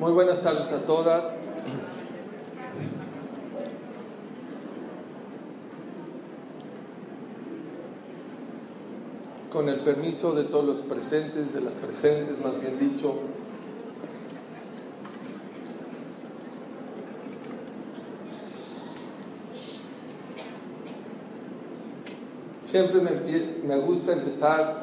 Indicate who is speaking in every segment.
Speaker 1: Muy buenas tardes a todas. Con el permiso de todos los presentes, de las presentes, más bien dicho, Siempre me, me gusta empezar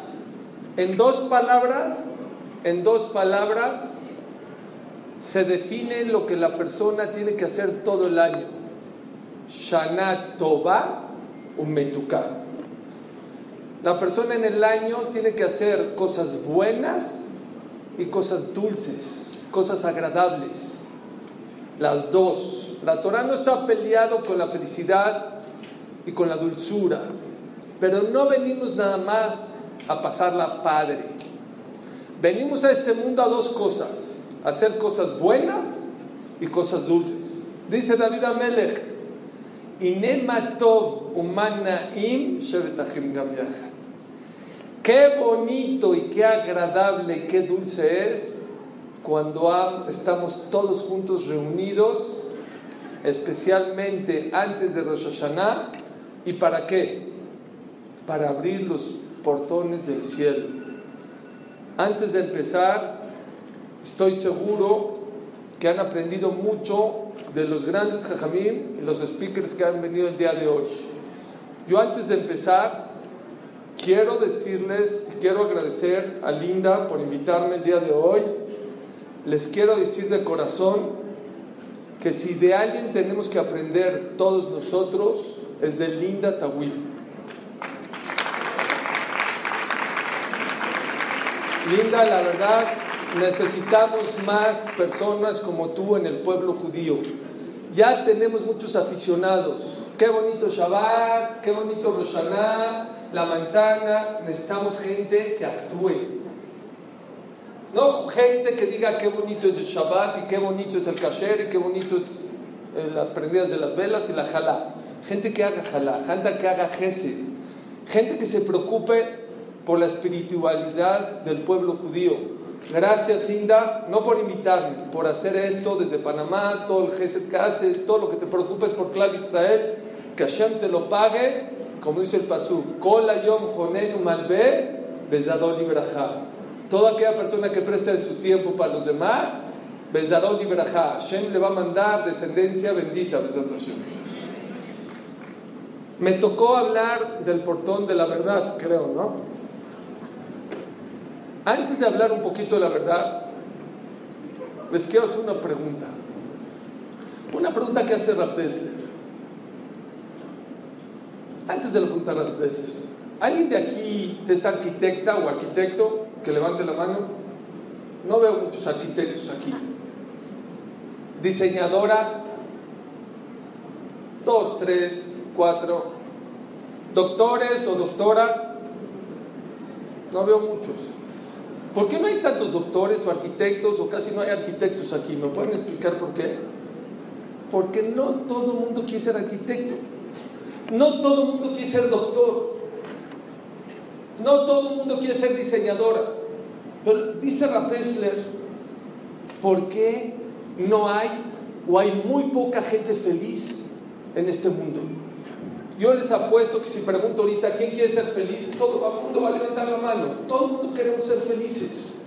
Speaker 1: En dos palabras, en dos palabras, se define lo que la persona tiene que hacer todo el año. Shana Tova Umetuká. La persona en el año tiene que hacer cosas buenas y cosas dulces, cosas agradables. Las dos. La Torah no está peleado con la felicidad y con la dulzura. Pero no venimos nada más a pasarla padre. Venimos a este mundo a dos cosas, hacer cosas buenas y cosas dulces. Dice David Amelech, Inematov umanaim shevetachim gam yachad". Qué bonito y qué agradable y qué dulce es cuando am- estamos todos juntos reunidos, especialmente antes de Rosh Hashanah. ¿Y para qué? para abrir los portones del cielo. Antes de empezar, estoy seguro que han aprendido mucho de los grandes jajamim y los speakers que han venido el día de hoy. Yo antes de empezar, quiero decirles, quiero agradecer a Linda por invitarme el día de hoy. Les quiero decir de corazón que si de alguien tenemos que aprender todos nosotros, es de Linda Tawil. Linda, la verdad, necesitamos más personas como tú en el pueblo judío. Ya tenemos muchos aficionados. Qué bonito Shabbat, qué bonito Rosh Hashanah, la manzana. Necesitamos gente que actúe. No gente que diga qué bonito es el Shabbat y qué bonito es el kasher y qué bonito es eh, las prendidas de las velas y la jalá. Gente que haga jalá, gente que haga gesed. Gente que se preocupe por la espiritualidad del pueblo judío. Gracias, Linda, no por invitarme, por hacer esto desde Panamá, todo el gesed que haces, todo lo que te preocupes por Clar Israel, que Hashem te lo pague, como dice el Pasú. Toda aquella persona que presta su tiempo para los demás. Hashem le va a mandar descendencia bendita. Me tocó hablar del portón de la verdad, creo, ¿no? Antes de hablar un poquito de la verdad, les quiero hacer una pregunta. Una pregunta que hace Rav. Antes de la pregunta Rav ¿alguien de aquí es arquitecta o arquitecto que levante la mano? No veo muchos arquitectos aquí. Diseñadoras, dos, tres, cuatro. Doctores o doctoras, no veo muchos. ¿Por qué no hay tantos doctores o arquitectos o casi no hay arquitectos aquí? ¿Me pueden explicar por qué? Porque no todo el mundo quiere ser arquitecto. No todo el mundo quiere ser doctor. No todo el mundo quiere ser diseñadora. Pero dice Raffesler, ¿por qué no hay o hay muy poca gente feliz en este mundo? Yo les apuesto que si pregunto ahorita quién quiere ser feliz, todo el mundo va a levantar la mano. Todo el mundo queremos ser felices.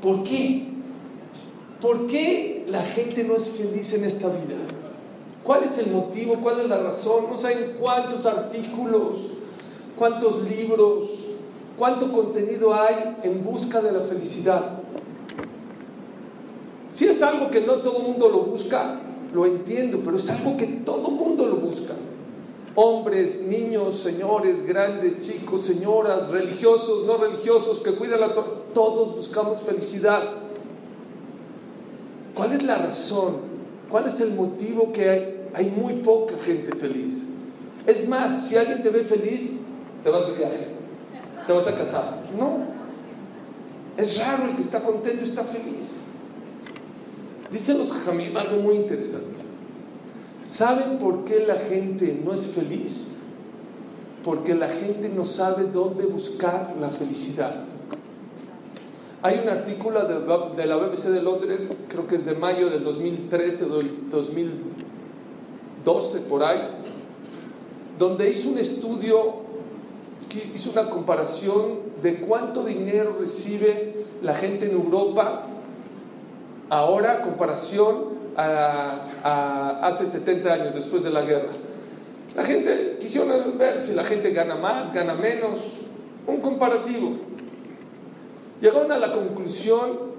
Speaker 1: ¿Por qué? ¿Por qué la gente no es feliz en esta vida? ¿Cuál es el motivo? ¿Cuál es la razón? No saben cuántos artículos, cuántos libros, cuánto contenido hay en busca de la felicidad. Si es algo que no todo el mundo lo busca, lo entiendo, pero es algo que todo el mundo lo busca hombres, niños, señores, grandes, chicos, señoras, religiosos, no religiosos, que cuidan la todos buscamos felicidad. ¿Cuál es la razón? ¿Cuál es el motivo que hay, hay muy poca gente feliz? Es más, si alguien te ve feliz, te vas de viaje, te vas a casar. No. Es raro el que está contento y está feliz. Dicen los jamim algo muy interesante. ¿Saben por qué la gente no es feliz? Porque la gente no sabe dónde buscar la felicidad. Hay un artículo de la BBC de Londres, creo que es de mayo del 2013 o del 2012, por ahí, donde hizo un estudio, hizo una comparación de cuánto dinero recibe la gente en Europa ahora, comparación a, hace 70 años, después de la guerra. La gente quisieron ver si la gente gana más, gana menos, un comparativo. Llegaron a la conclusión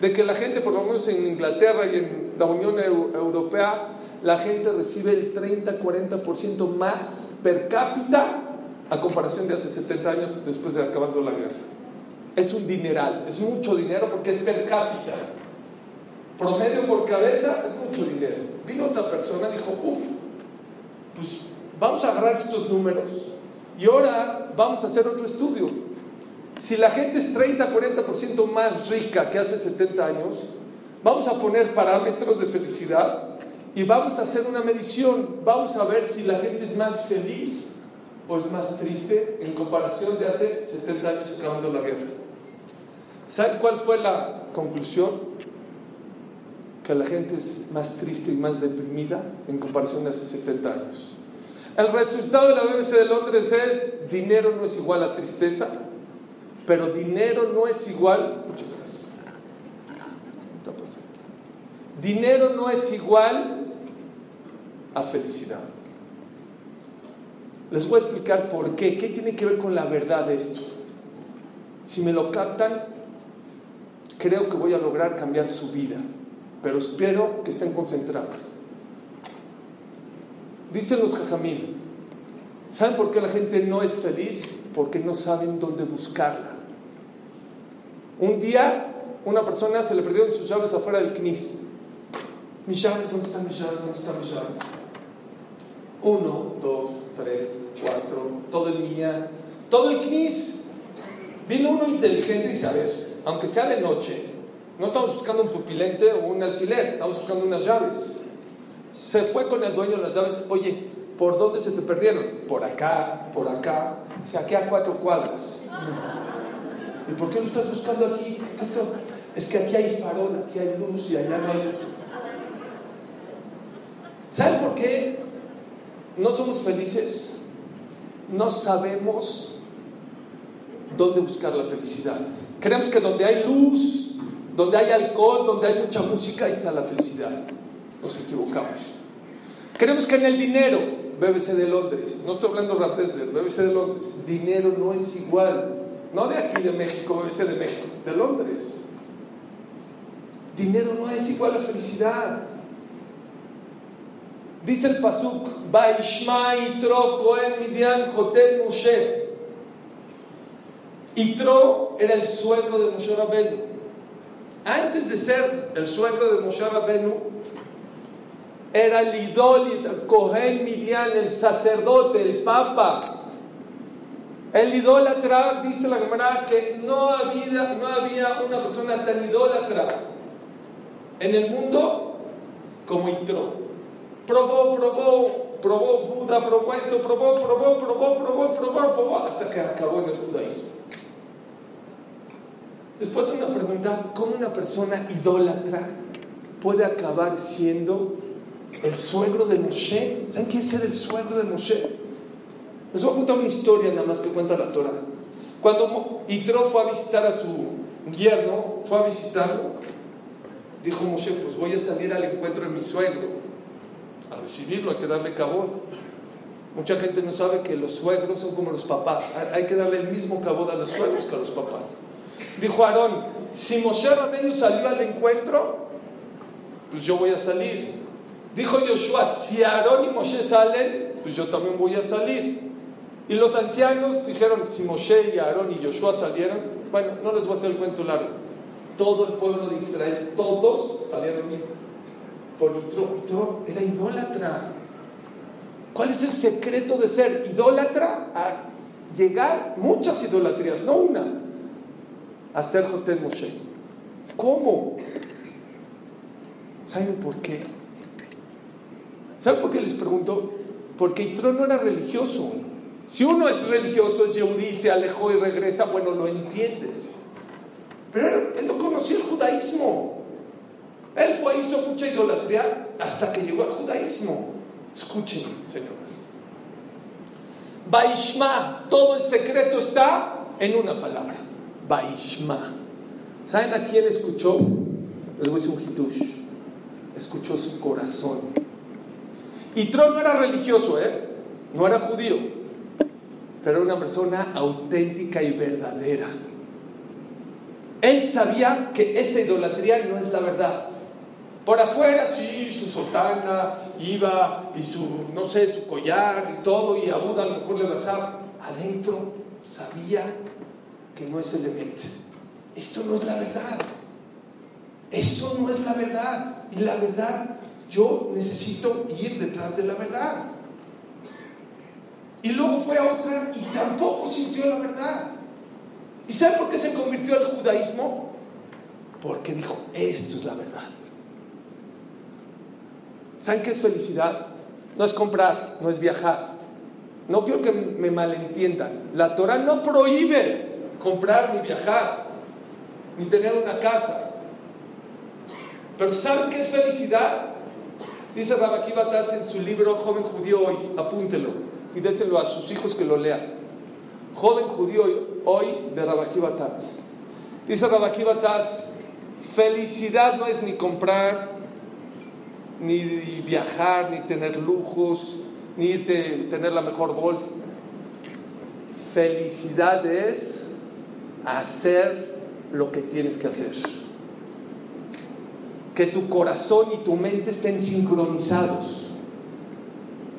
Speaker 1: de que la gente, por lo menos en Inglaterra y en la Unión Europea, la gente recibe el 30-40% más per cápita a comparación de hace 70 años después de acabando la guerra. Es un dineral, es mucho dinero porque es per cápita promedio por cabeza es mucho dinero. Vino otra persona y dijo, uff, pues vamos a agarrar estos números y ahora vamos a hacer otro estudio. Si la gente es 30, 40% más rica que hace 70 años, vamos a poner parámetros de felicidad y vamos a hacer una medición. Vamos a ver si la gente es más feliz o es más triste en comparación de hace 70 años acabando la guerra. ¿Saben cuál fue la conclusión? Que la gente es más triste y más deprimida en comparación a hace 70 años. El resultado de la BBC de Londres es dinero no es igual a tristeza, pero dinero no es igual, muchas gracias. Dinero no es igual a felicidad. Les voy a explicar por qué, qué tiene que ver con la verdad de esto. Si me lo captan, creo que voy a lograr cambiar su vida pero espero que estén concentradas. Dicen los jajamín, ¿saben por qué la gente no es feliz? Porque no saben dónde buscarla. Un día, una persona se le perdieron sus llaves afuera del CNIS. Mis llaves, ¿dónde están mis llaves? ¿Dónde están mis llaves? Uno, dos, tres, cuatro, todo el día, todo el CNIS. Vino uno inteligente y saber, aunque sea de noche, no estamos buscando un pupilente o un alfiler, estamos buscando unas llaves. Se fue con el dueño de las llaves, oye, ¿por dónde se te perdieron? Por acá, por acá, o sea, aquí a cuatro cuadras. ¿Y por qué lo estás buscando aquí? Es que aquí hay farol, aquí hay luz y allá no hay. ¿Saben por qué no somos felices? No sabemos dónde buscar la felicidad. Creemos que donde hay luz, donde hay alcohol, donde hay mucha música, ahí está la felicidad. Nos equivocamos. Creemos que en el dinero, BBC de Londres, no estoy hablando de BBC de Londres, dinero no es igual, no de aquí de México, BBC de México, de Londres. Dinero no es igual a felicidad. Dice el Pasuk, Baishma Itro Cohen Midian Jotel Moshe. Itro era el suegro de Moshe antes de ser el suegro de Moshe Rabenu, era el idólatra, Cohen Midian, el sacerdote, el papa. El idólatra, dice la Gemara, que no había, no había una persona tan idólatra en el mundo como Itro. Probó, probó, probó Buda, probó esto, probó, probó, probó, probó, probó, probó, hasta que acabó en el judaísmo. Después una pregunta, ¿cómo una persona idólatra puede acabar siendo el suegro de Moshe? ¿Saben quién es el suegro de Moshe? Les voy a contar una historia nada más que cuenta la Torah. Cuando Itro fue a visitar a su yerno, fue a visitarlo, dijo Moshe, pues voy a salir al encuentro de mi suegro, a recibirlo, hay que darle cabot. Mucha gente no sabe que los suegros son como los papás, hay que darle el mismo cabot a los suegros que a los papás. Dijo Aarón, si Moshe Rabenu salió al encuentro, pues yo voy a salir. Dijo Yoshua, si Aarón y Moshe salen, pues yo también voy a salir. Y los ancianos dijeron, si Moshe y Aarón y Yoshua salieron, bueno, no les voy a hacer el cuento largo. Todo el pueblo de Israel, todos salieron por Itro. era idólatra. ¿Cuál es el secreto de ser idólatra? A llegar muchas idolatrías, no una, a ser Jotel Moshe. ¿Cómo? ¿Saben por qué? ¿Saben por qué les pregunto? Porque Itro no era religioso. Si uno es religioso, es Yehudí, se alejó y regresa, bueno, lo entiendes. Pero él no conocía el judaísmo. Él fue, hizo mucha idolatría hasta que llegó al judaísmo. Escuchen, señores. Baishma, todo el secreto está en una palabra. Baishma. ¿Saben a quién escuchó? Les voy a decir un. Escuchó su corazón. Y Tron no era religioso, ¿eh? No era judío pero era una persona auténtica y verdadera. Él sabía que esta idolatría no es la verdad. Por afuera, sí, su sotana iba y su, no sé, su collar y todo, y a Buda a lo mejor le besaba. Adentro sabía que no es elemento. Esto no es la verdad. Eso no es la verdad. Y la verdad, yo necesito ir detrás de la verdad. Y luego fue a otra y tampoco sintió la verdad. ¿Y sabe por qué se convirtió al judaísmo? Porque dijo, esto es la verdad. ¿Saben qué es felicidad? No es comprar, no es viajar. No quiero que me malentiendan. La Torah no prohíbe comprar ni viajar, ni tener una casa. Pero ¿saben qué es felicidad? Dice Rabaki Batatz en su libro Joven Judío hoy, apúntelo y déselo a sus hijos que lo lean. Joven judío hoy de Rabakiba Tats. Dice Rabakiba Tats, felicidad no es ni comprar, ni viajar, ni tener lujos, ni tener la mejor bolsa. Felicidad es hacer lo que tienes que hacer. Que tu corazón y tu mente estén sincronizados.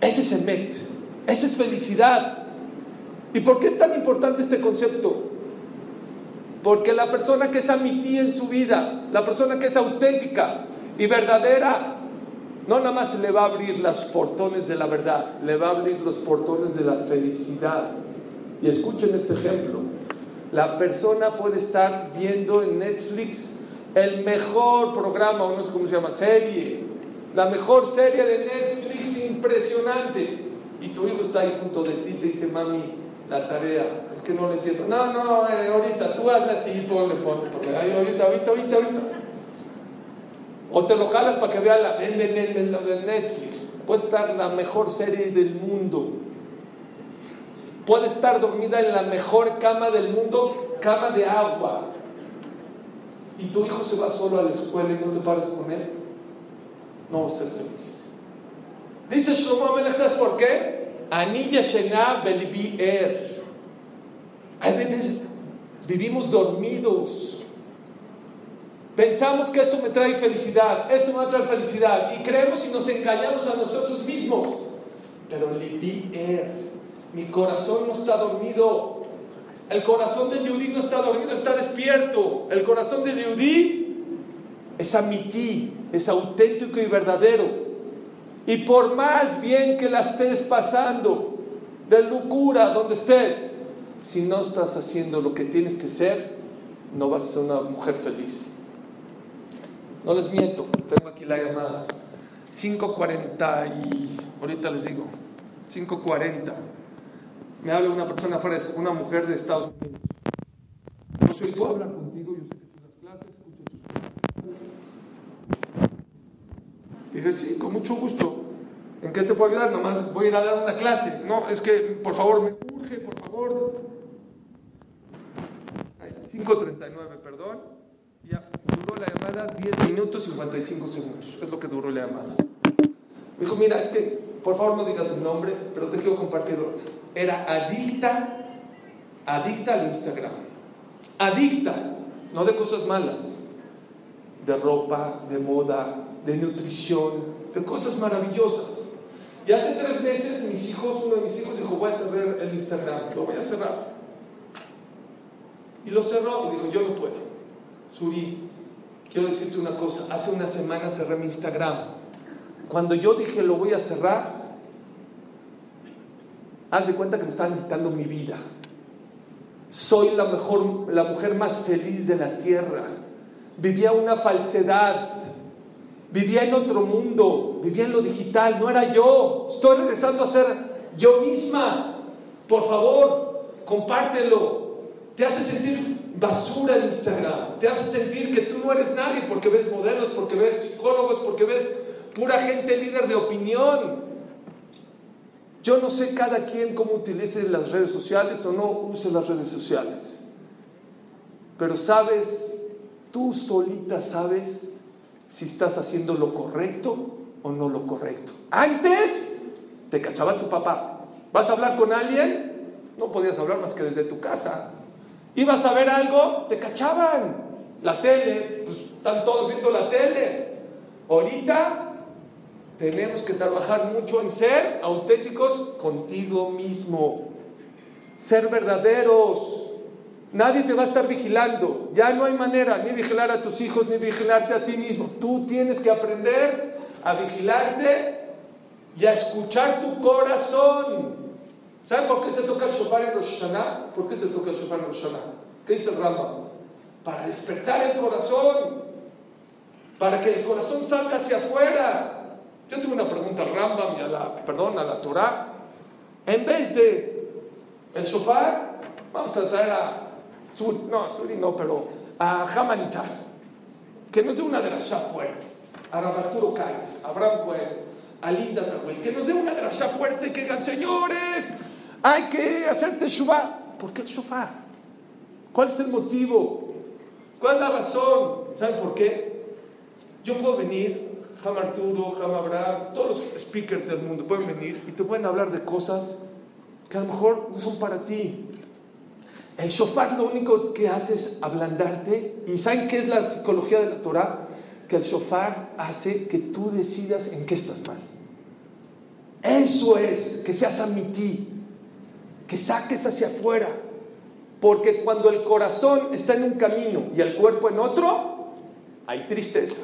Speaker 1: Ese es el met. Esa es felicidad. ¿Y por qué es tan importante este concepto? Porque la persona que es amití en su vida, la persona que es auténtica y verdadera, no nada más le va a abrir los portones de la verdad, le va a abrir los portones de la felicidad. Y escuchen este ejemplo. La persona puede estar viendo en Netflix el mejor programa, o no sé cómo se llama, serie, la mejor serie de Netflix impresionante y tu hijo está ahí junto de ti y te dice, mami, la tarea, es que no lo entiendo. No, no, eh, ahorita, tú hazla así, ponle, ponle, porque ahorita, ahorita, ahorita, ahorita. O te lo jalas para que vea la, de Netflix. Puede estar la mejor serie del mundo. Puede estar dormida en la mejor cama del mundo, cama de agua. Y tu hijo se va solo a la escuela y no te pares con él. No va a ser feliz. Dice Shlomo ¿sabes por qué? Anilla Shena Er. A veces vivimos dormidos. Pensamos que esto me trae felicidad, esto me va a felicidad. Y creemos y nos engañamos a nosotros mismos. Pero Libi Er, mi corazón no está dormido. El corazón del Yudí no está dormido, está despierto. El corazón del Yudí es amití, es auténtico y verdadero. Y por más bien que la estés pasando, de locura donde estés, si no estás haciendo lo que tienes que ser, no vas a ser una mujer feliz. No les miento, tengo aquí la llamada. 5.40 y ahorita les digo, 5.40. Me habla una persona fuera, una mujer de Estados Unidos. No soy tú hablar contigo, yo sé que tú das clases, escucho tus Dije, sí, con mucho gusto. ¿En qué te puedo ayudar? Nomás voy a ir a dar una clase. No, es que, por favor, me urge, por favor. 5.39, perdón. Ya, duró la llamada 10 minutos y 55 segundos. Es lo que duró la llamada. Me dijo, mira, es que, por favor no digas mi nombre, pero te quiero compartirlo. Era adicta, adicta al Instagram. Adicta, no de cosas malas, de ropa, de moda, de nutrición, de cosas maravillosas. Y hace tres meses mis hijos, uno de mis hijos dijo, voy a cerrar el Instagram, lo voy a cerrar. Y lo cerró y dijo, yo no puedo. Suri, quiero decirte una cosa, hace una semana cerré mi Instagram. Cuando yo dije lo voy a cerrar, haz de cuenta que me estaban quitando mi vida. Soy la mejor, la mujer más feliz de la tierra. Vivía una falsedad Vivía en otro mundo, vivía en lo digital, no era yo. Estoy regresando a ser yo misma. Por favor, compártelo. Te hace sentir basura en Instagram. Te hace sentir que tú no eres nadie porque ves modelos, porque ves psicólogos, porque ves pura gente líder de opinión. Yo no sé cada quien cómo utilice las redes sociales o no use las redes sociales. Pero sabes, tú solita sabes si estás haciendo lo correcto o no lo correcto. Antes te cachaba tu papá. ¿Vas a hablar con alguien? No podías hablar más que desde tu casa. ¿Ibas a ver algo? Te cachaban. La tele, pues están todos viendo la tele. Ahorita tenemos que trabajar mucho en ser auténticos contigo mismo. Ser verdaderos Nadie te va a estar vigilando. Ya no hay manera ni vigilar a tus hijos ni vigilarte a ti mismo. Tú tienes que aprender a vigilarte y a escuchar tu corazón. ¿Saben por qué se toca el shofar en Rosh Hashanah? ¿Por qué se toca el shofar en Rosh Hashanah? ¿Qué dice el Rama? Para despertar el corazón. Para que el corazón salga hacia afuera. Yo tuve una pregunta al Rambam y a la, perdón, a la Torah. En vez de el shofar, vamos a traer a no, Suri no, pero a Hamanichar, que nos dé una derashá fuerte, a Rabarturo Kai, a Abraham Cohen, a Linda Taruel, que nos dé una derashá fuerte, que digan, señores, hay que hacer Teshuvah. ¿Por qué el shofar? ¿Cuál es el motivo? ¿Cuál es la razón? ¿Saben por qué? Yo puedo venir, Ham Arturo, Ham Abraham, todos los speakers del mundo pueden venir y te pueden hablar de cosas que a lo mejor no son para ti. El shofar lo único que hace es ablandarte. ¿Y saben qué es la psicología de la Torah? Que el shofar hace que tú decidas en qué estás mal. Eso es, que seas ti, que saques hacia afuera. Porque cuando el corazón está en un camino y el cuerpo en otro, hay tristeza.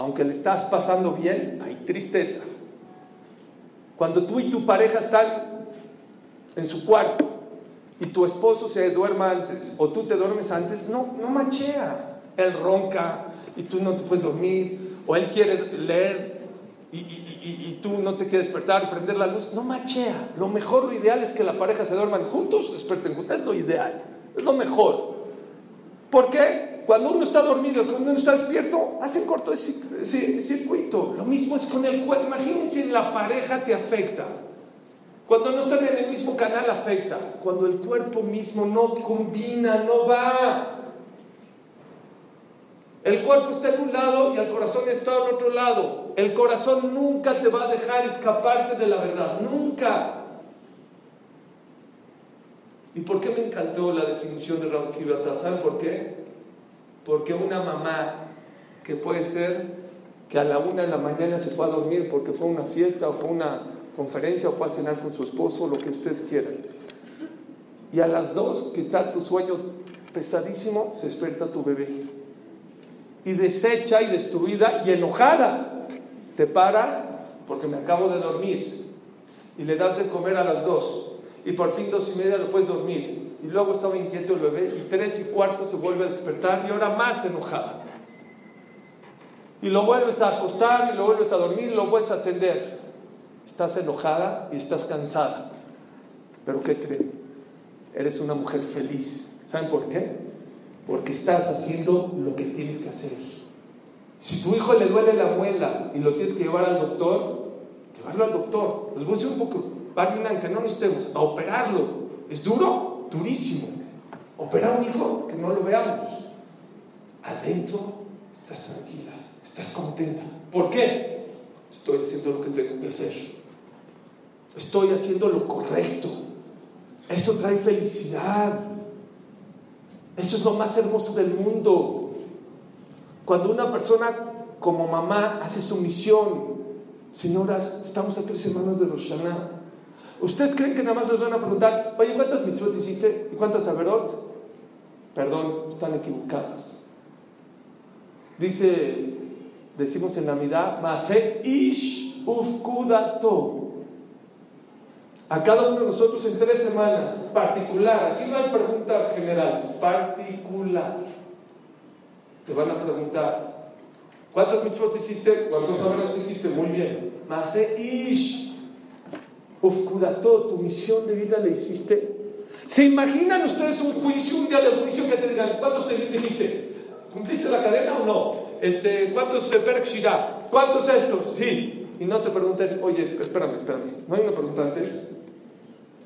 Speaker 1: Aunque le estás pasando bien, hay tristeza. Cuando tú y tu pareja están en su cuarto y tu esposo se duerma antes o tú te duermes antes, no, no machea. Él ronca y tú no te puedes dormir o él quiere leer y, tú no te quieres despertar, prender la luz, no machea. Lo mejor, lo ideal es que la pareja se duerman juntos, desperten juntos, es lo ideal, es lo mejor. ¿Por qué? Cuando uno está dormido, cuando uno está despierto, hacen corto ese circuito. Lo mismo es con el cuerpo. Imagínense, la pareja te afecta. Cuando no están en el mismo canal afecta. Cuando el cuerpo mismo no combina, no va. El cuerpo está en un lado y el corazón está en otro lado. El corazón nunca te va a dejar escaparte de la verdad. Nunca. ¿Y por qué me encantó la definición de Kibata? ¿Saben por qué? Porque una mamá que puede ser que a la una de la mañana se fue a dormir porque fue una fiesta o fue una conferencia o fue a cenar con su esposo, lo que ustedes quieran. Y a las dos, que está tu sueño pesadísimo, se despierta tu bebé. Y deshecha y destruida y enojada, te paras porque me acabo de dormir y le das de comer a las dos. y por fin dos y media lo puedes dormir. Y luego estaba inquieto el bebé y tres y cuarto se vuelve a despertar y ahora más enojada. Y lo vuelves a acostar y lo vuelves a dormir y lo vuelves a atender. Estás enojada y estás cansada. Pero ¿qué creen? Eres una mujer feliz. ¿Saben por qué? Porque estás haciendo lo que tienes que hacer. Si tu hijo le duele la muela y lo tienes que llevar al doctor, llevarlo al doctor. Les voy a decir un poco, que no necesitemos, a operarlo. ¿Es duro? Durísimo. Operar un hijo que no lo veamos. Adentro estás tranquila, estás contenta. ¿Por qué? Estoy haciendo lo que tengo que hacer. Estoy haciendo lo correcto. Esto trae felicidad. Eso es lo más hermoso del mundo. Cuando una persona como mamá hace su misión, señoras, estamos a tres semanas de Roshana. ¿Ustedes creen que nada más les van a preguntar, oye, ¿cuántas mitzvot hiciste? ¿Y cuántas averot? Perdón, están equivocadas. Dice, decimos en Navidad, Mase ish ufkudato a cada uno de nosotros en tres semanas, particular. Aquí no hay preguntas generales, particular. Te van a preguntar, ¿cuántas mitzvot hiciste? ¿Cuántos te hiciste? Muy bien. Mase ish. Ufkudato, tu misión de vida le hiciste. ¿Se imaginan ustedes un juicio, un día de juicio que te digan, ¿cuántos te dijiste? ¿Cumpliste la cadena o no? Este, ¿Cuántos se Shira? ¿Cuántos estos? Sí. Y no te pregunten, oye, espérame, espérame. ¿No hay una pregunta antes?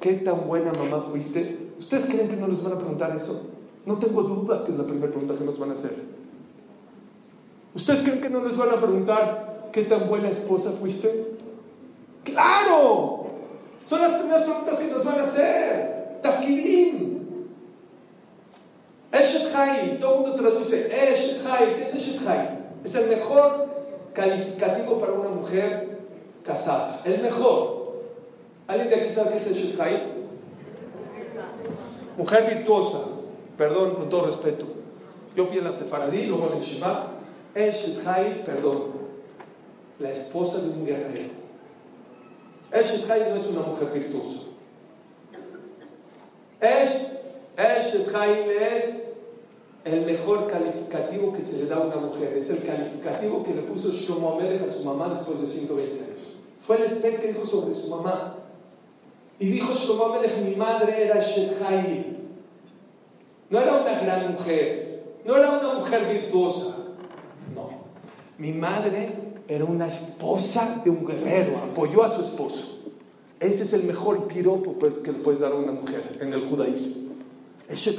Speaker 1: ¿Qué tan buena mamá fuiste? ¿Ustedes creen que no les van a preguntar eso? No tengo duda que es la primera pregunta que nos van a hacer. ¿Ustedes creen que no les van a preguntar qué tan buena esposa fuiste? ¡Claro! Son las primeras preguntas que nos van a Tafkidim. Eshet Hai, todo el mundo traduce Eshet Hai. ¿Qué es Eshet Hai? Es el mejor calificativo para una mujer casada. El mejor. ¿Alguien de aquí sabe qué es el Shethai? Mujer virtuosa. Perdón, con todo respeto. Yo fui en la Sefaradí, luego en el Shema. El Shethai, perdón. La esposa de un guerrero. El Shethai no es una mujer virtuosa. El Shethai es el mejor calificativo que se le da a una mujer. Es el calificativo que le puso Shlomo a su mamá después de 120 años. Fue el espíritu que dijo sobre su mamá. Y dijo Shlomo mi madre era Shekhai. No era una gran mujer, no era una mujer virtuosa. No. Mi madre era una esposa de un guerrero, apoyó a su esposo. Ese es el mejor piropo que le puedes dar a una mujer en el judaísmo. Es.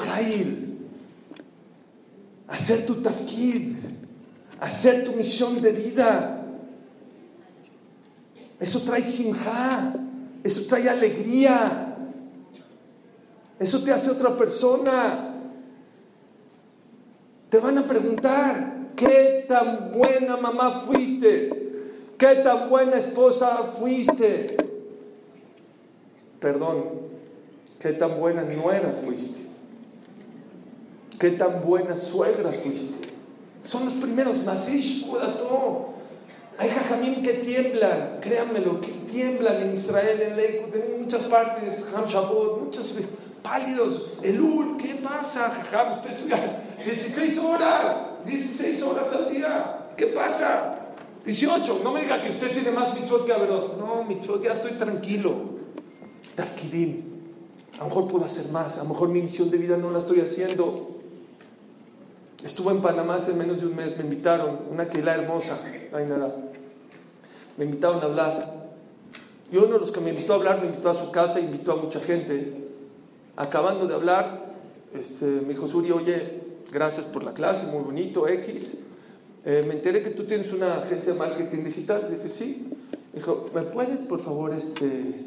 Speaker 1: Hacer tu tafkid, hacer tu misión de vida. Eso trae simja. Eso trae alegría. Eso te hace otra persona. Te van a preguntar, ¿qué tan buena mamá fuiste? ¿Qué tan buena esposa fuiste? Perdón, ¿qué tan buena nuera fuiste? ¿Qué tan buena suegra fuiste? Son los primeros más. todo. Hay jajamín que tiemblan, créanmelo, que tiemblan en Israel, en Leikud, en muchas partes, Ham Shabbat, muchos pálidos. Elul, ¿qué pasa, jajam? Usted estudia 16 horas, 16 horas al día. ¿Qué pasa? 18. No me diga que usted tiene más mitzvot que Averot. No, mitzvot, ya estoy tranquilo. Tafkidim. A lo mejor puedo hacer más. A lo mejor mi misión de vida no la estoy haciendo. Estuve en Panamá hace menos de un mes, me invitaron, una quila hermosa, Me invitaron a hablar. Y uno de los que me invitó a hablar me invitó a su casa, invitó a mucha gente. Acabando de hablar, este, me dijo Suri, oye, gracias por la clase, muy bonito, X. Eh, me enteré que tú tienes una agencia de marketing digital. Dije, sí. dijo, ¿me puedes, por favor, este,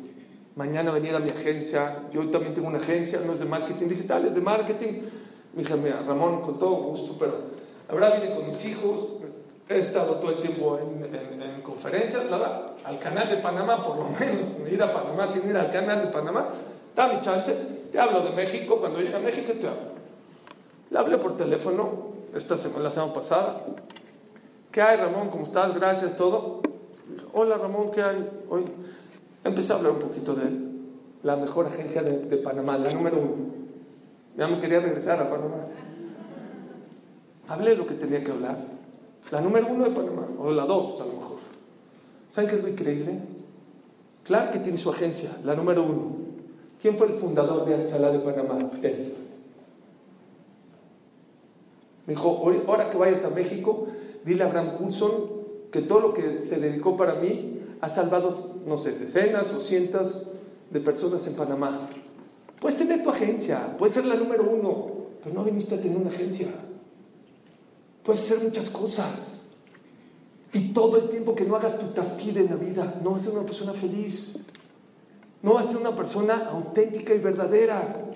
Speaker 1: mañana venir a mi agencia? Yo también tengo una agencia, no es de marketing digital, es de marketing mi hija mía, Ramón, con todo gusto, pero ahora vine con mis hijos, he estado todo el tiempo en, conferencias, al canal de Panamá, por lo menos, ir a Panamá sin ir al canal de Panamá, da mi chance, te hablo de México, cuando llegue a México te hablo. Le hablé por teléfono, esta semana, la semana pasada. ¿Qué hay, Ramón? ¿Cómo estás? Gracias, todo. Hola, Ramón, ¿qué hay? Hoy empecé a hablar un poquito de la mejor agencia de, Panamá, la número uno. Ya me quería regresar a Panamá. Hablé lo que tenía que hablar. La número uno de Panamá, o la dos a lo mejor. ¿Saben qué es lo increíble? Claro que tiene su agencia, la número uno. ¿Quién fue el fundador de Alcalá de Panamá? Él. Me dijo, ahora que vayas a México, dile a Abraham Coulson que todo lo que se dedicó para mí ha salvado, no sé, decenas o cientos de personas en Panamá. Puedes tener tu agencia, puedes ser la número uno, pero no viniste a tener una agencia. Puedes hacer muchas cosas. Y todo el tiempo que no hagas tu tafkid en la vida, no vas a ser una persona feliz. No vas a ser una persona auténtica y verdadera.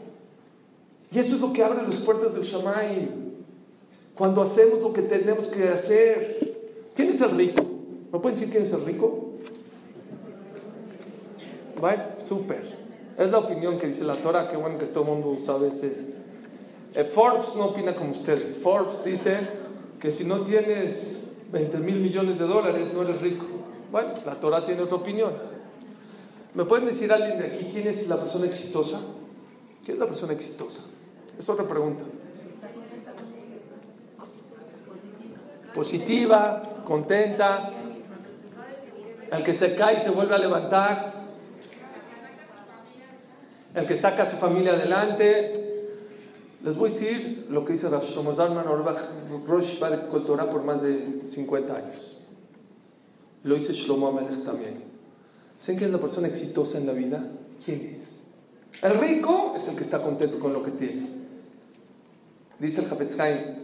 Speaker 1: Y eso es lo que abre las puertas del Shamaim. Cuando hacemos lo que tenemos que hacer. ¿Quién es el rico? ¿No pueden decir quién es el rico? Súper. Es la opinión que dice la Torah. Qué bueno que todo el mundo sabe ese. Eh, Forbes no opina como ustedes. Forbes dice que si no tienes 20 mil millones de dólares no eres rico. Bueno, la Torah tiene otra opinión. ¿Me pueden decir alguien de aquí quién es la persona exitosa? ¿Quién es la persona exitosa? Es otra pregunta. Positiva, contenta, el que se cae y se vuelve a levantar, el que saca a su familia adelante. Les voy a decir lo que dice Rav Shlomo Zalman Rosh va de Torah por más de 50 años. Lo dice Shlomo Amelech también. ¿Saben quién es la persona exitosa en la vida? ¿Quién es? El rico es el que está contento con lo que tiene. Dice el Hafetz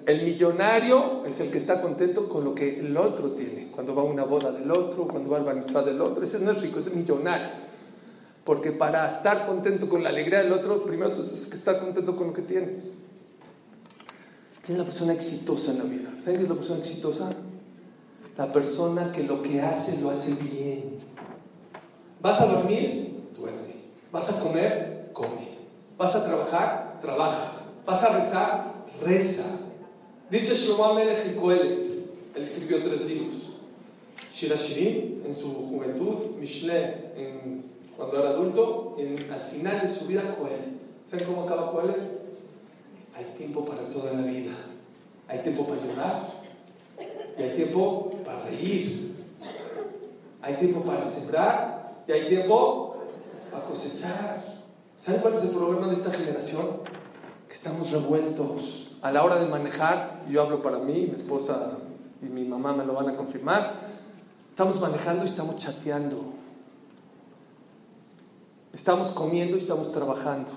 Speaker 1: el millonario es el que está contento con lo que el otro tiene. Cuando va a una boda del otro, cuando va al banizar del otro. Ese no es rico, ese es millonario. Porque para estar contento con la alegría del otro, primero tú tienes que estar contento con lo que tienes. ¿Quién es la persona exitosa en la vida? ¿Saben quién es la persona exitosa? La persona que lo que hace lo hace bien. ¿Vas a dormir? Duerme. ¿Vas a comer? Come. ¿Vas a trabajar? Trabaja. ¿Vas a rezar? Reza. Dice Shlomo Amelech Kohelet. Él escribió tres libros. Shirashirim en su juventud, Mishle en cuando era adulto, al final de su vida, Coel. ¿Saben cómo acaba Coel? Hay tiempo para toda la vida. Hay tiempo para llorar. Y hay tiempo para reír. Hay tiempo para sembrar. Y hay tiempo para cosechar. ¿Saben cuál es el problema de esta generación? Que estamos revueltos. A la hora de manejar, yo hablo para mí, mi esposa y mi mamá me lo van a confirmar, estamos manejando y estamos chateando Estamos comiendo y estamos trabajando.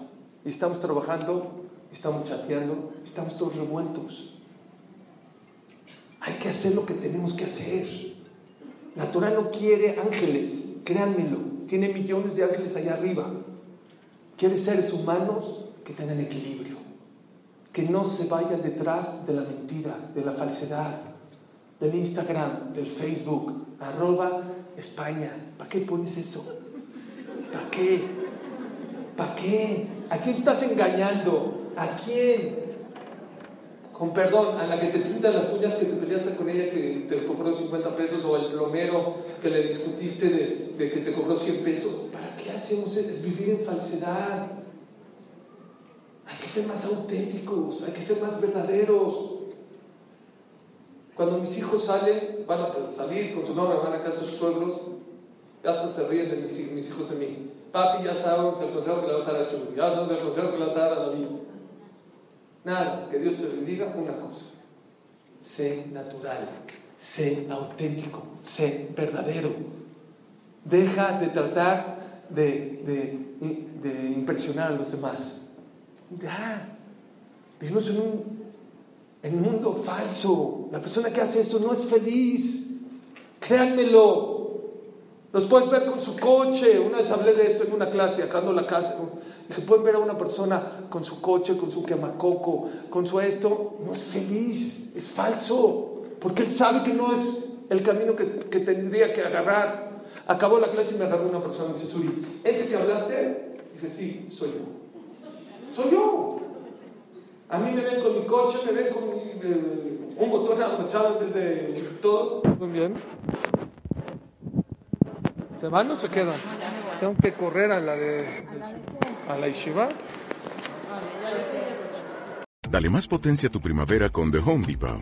Speaker 1: Y estamos trabajando, estamos chateando, estamos todos revueltos. Hay que hacer lo que tenemos que hacer. La Torah no quiere ángeles, créanmelo. Tiene millones de ángeles allá arriba. Quiere seres humanos que tengan equilibrio. Que no se vayan detrás de la mentira, de la falsedad, del Instagram, del Facebook, arroba España. ¿Para qué pones eso? ¿Para qué? ¿Para qué? ¿A quién estás engañando? ¿A quién? Con perdón, a la que te pinta las uñas que te peleaste con ella que te cobró 50 pesos o el plomero que le discutiste de, que te cobró 100 pesos. ¿Para qué hacemos? Es vivir en falsedad. Hay que ser más auténticos, hay que ser más verdaderos. Cuando mis hijos salen, van a salir con su novia, van a casa de sus suegros, hasta se ríen de mis, hijos de mí. Papi, ya sabemos el consejo que le vas a dar a Chuy, ya sabemos el consejo que le vas a dar a David. Nada, que Dios te bendiga una cosa. Sé natural, sé auténtico, sé verdadero. Deja de tratar de, de, impresionar a los demás. Ya, vivimos en un, en un mundo falso. La persona que hace eso no es feliz. Créanmelo. Los puedes ver con su coche. Una vez hablé de esto en una clase, acá en la casa. Dije, pueden ver a una persona con su coche, con su quemacoco, con su esto. No es feliz, es falso. Porque él sabe que no es el camino que, que tendría que agarrar. Acabó la clase y me agarró una persona me dice, Suri, ¿ese que hablaste? Dije, sí, soy yo. Soy yo. A mí me ven con mi coche, me ven con eh, un botón abrochado desde todos. Muy bien. ¿Se van o se quedan? Tengo que correr a la de a la Ishiva.
Speaker 2: Dale más potencia a tu primavera con The Home Depot.